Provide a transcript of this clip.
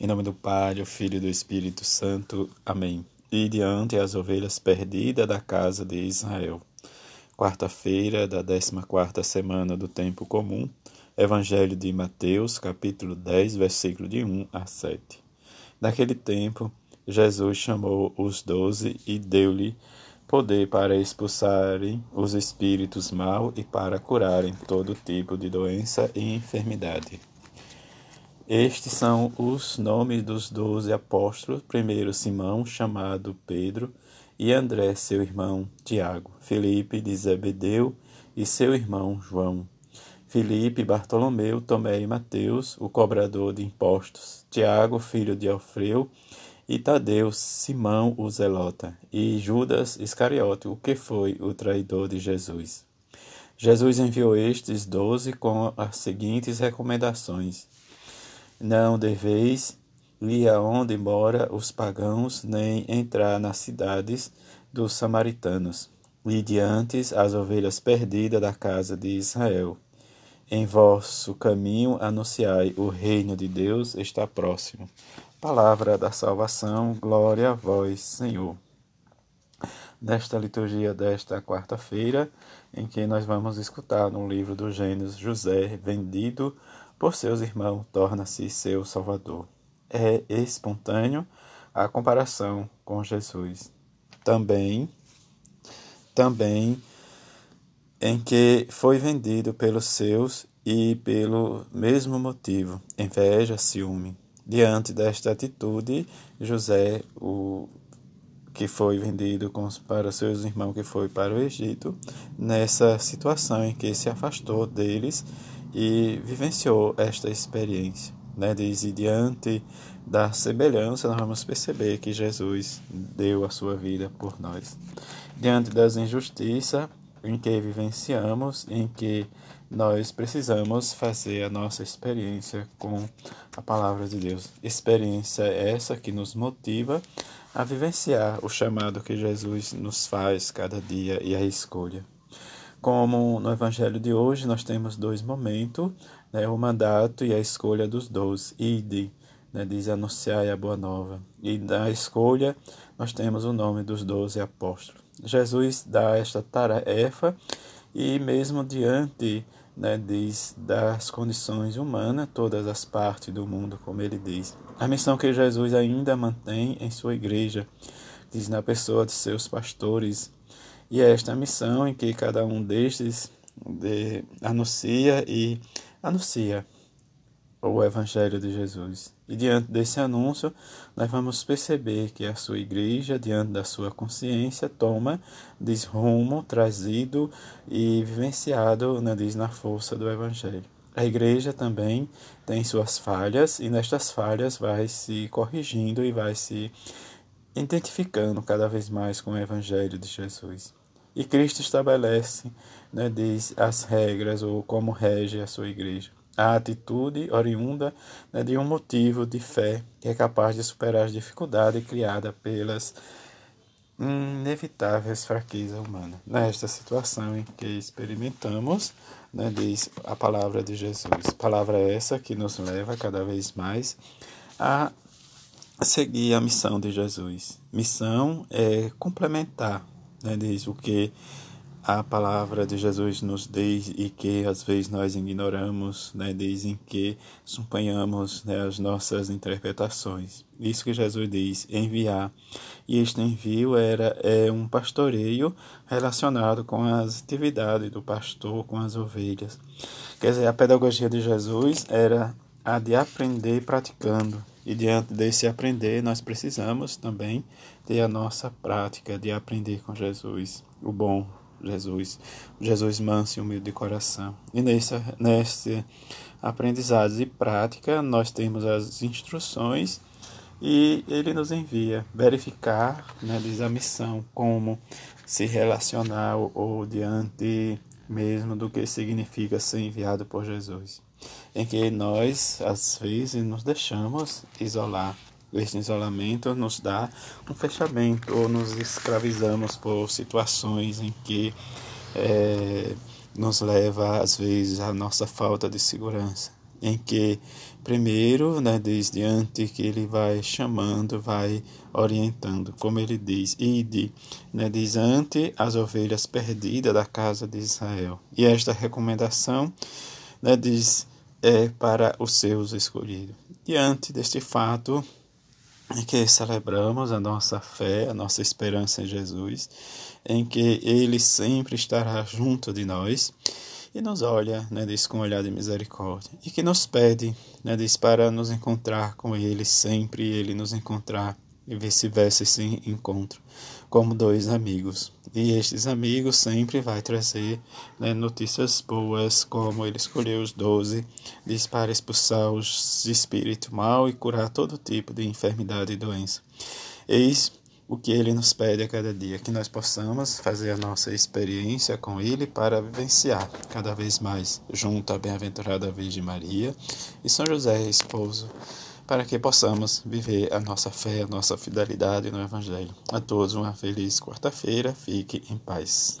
Em nome do Pai, do Filho e do Espírito Santo. Amém. E diante as ovelhas perdidas da casa de Israel. Quarta-feira da 14 semana do tempo comum. Evangelho de Mateus, capítulo 10, versículo de 1 a 7. Naquele tempo, Jesus chamou os doze e deu-lhe poder para expulsarem os espíritos maus e para curarem todo tipo de doença e enfermidade. Estes são os nomes dos doze apóstolos: primeiro Simão, chamado Pedro, e André, seu irmão Tiago, Felipe de Zebedeu e seu irmão João, Felipe, Bartolomeu, Tomé e Mateus, o cobrador de impostos, Tiago, filho de Alfeu, e Tadeu, Simão o Zelota, e Judas Iscariote, o que foi o traidor de Jesus. Jesus enviou estes doze com as seguintes recomendações: Não deveis ir aonde mora os pagãos, nem entrar nas cidades dos samaritanos, e diante as ovelhas perdidas da casa de Israel. Em vosso caminho anunciai: o reino de Deus está próximo. Palavra da salvação, glória a vós, Senhor. Nesta liturgia desta quarta-feira, em que nós vamos escutar no livro do Gênesis, José, vendido por seus irmãos, torna-se seu Salvador. É espontâneo a comparação com Jesus. Também, também em que foi vendido pelos seus e pelo mesmo motivo, inveja, ciúme. Diante desta atitude, José, o que foi vendido para seus irmãos que foi para o Egito, nessa situação em que se afastou deles e vivenciou esta experiência. Né? Diz, e diante da semelhança, nós vamos perceber que Jesus deu a sua vida por nós. Diante das injustiças em que vivenciamos, em que nós precisamos fazer a nossa experiência com a palavra de Deus. Experiência essa que nos motiva a vivenciar o chamado que Jesus nos faz cada dia e a escolha. Como no Evangelho de hoje, nós temos dois momentos, né, o mandato e a escolha dos doze. Ide, né, diz anunciar a boa nova. E na escolha, nós temos o nome dos doze apóstolos. Jesus dá esta tarefa e mesmo diante né, diz das condições humanas, todas as partes do mundo, como ele diz. A missão que Jesus ainda mantém em sua igreja, diz na pessoa de seus pastores, e é esta missão em que cada um destes de, anuncia e anuncia o Evangelho de Jesus. E diante desse anúncio, nós vamos perceber que a sua igreja, diante da sua consciência, toma desrumo trazido e vivenciado né, diz, na força do Evangelho. A igreja também tem suas falhas e nestas falhas vai se corrigindo e vai se identificando cada vez mais com o Evangelho de Jesus. E Cristo estabelece, né, diz, as regras ou como rege a sua igreja a atitude oriunda né, de um motivo de fé que é capaz de superar as dificuldades criadas pelas inevitáveis fraquezas humanas. Nesta situação em que experimentamos, né, diz a palavra de Jesus. Palavra essa que nos leva cada vez mais a seguir a missão de Jesus. Missão é complementar, né, o que a palavra de Jesus nos diz e que às vezes nós ignoramos, né, dizem que suponhamos né, as nossas interpretações. Isso que Jesus diz, enviar. E este envio era é um pastoreio relacionado com as atividades do pastor com as ovelhas. Quer dizer, a pedagogia de Jesus era a de aprender praticando. E diante desse aprender, nós precisamos também ter a nossa prática de aprender com Jesus, o bom, Jesus, Jesus manso e humilde de coração. E nesse, nesse aprendizado e prática, nós temos as instruções e ele nos envia verificar, né, diz a missão, como se relacionar ou, ou diante mesmo do que significa ser enviado por Jesus. Em que nós, às vezes, nos deixamos isolar este isolamento nos dá um fechamento ou nos escravizamos por situações em que é, nos leva às vezes à nossa falta de segurança, em que Primeiro, né, diz diante que ele vai chamando, vai orientando, como ele diz, ide, né, diz ante as ovelhas perdidas da casa de Israel. E esta recomendação, né, diz, é para os seus escolhidos. Diante deste fato, em que celebramos a nossa fé, a nossa esperança em Jesus, em que Ele sempre estará junto de nós e nos olha, né, diz, com um olhar de misericórdia, e que nos pede, né, diz, para nos encontrar com Ele sempre, Ele nos encontrar, e vice-versa esse encontro, como dois amigos. E estes amigos sempre vai trazer né, notícias boas, como Ele escolheu os doze, diz, para expulsar os espíritos mal e curar todo tipo de enfermidade e doença. Eis o que ele nos pede a cada dia, que nós possamos fazer a nossa experiência com ele para vivenciar cada vez mais junto à bem-aventurada Virgem Maria e São José, esposo, para que possamos viver a nossa fé, a nossa fidelidade no Evangelho. A todos uma feliz quarta-feira, fique em paz.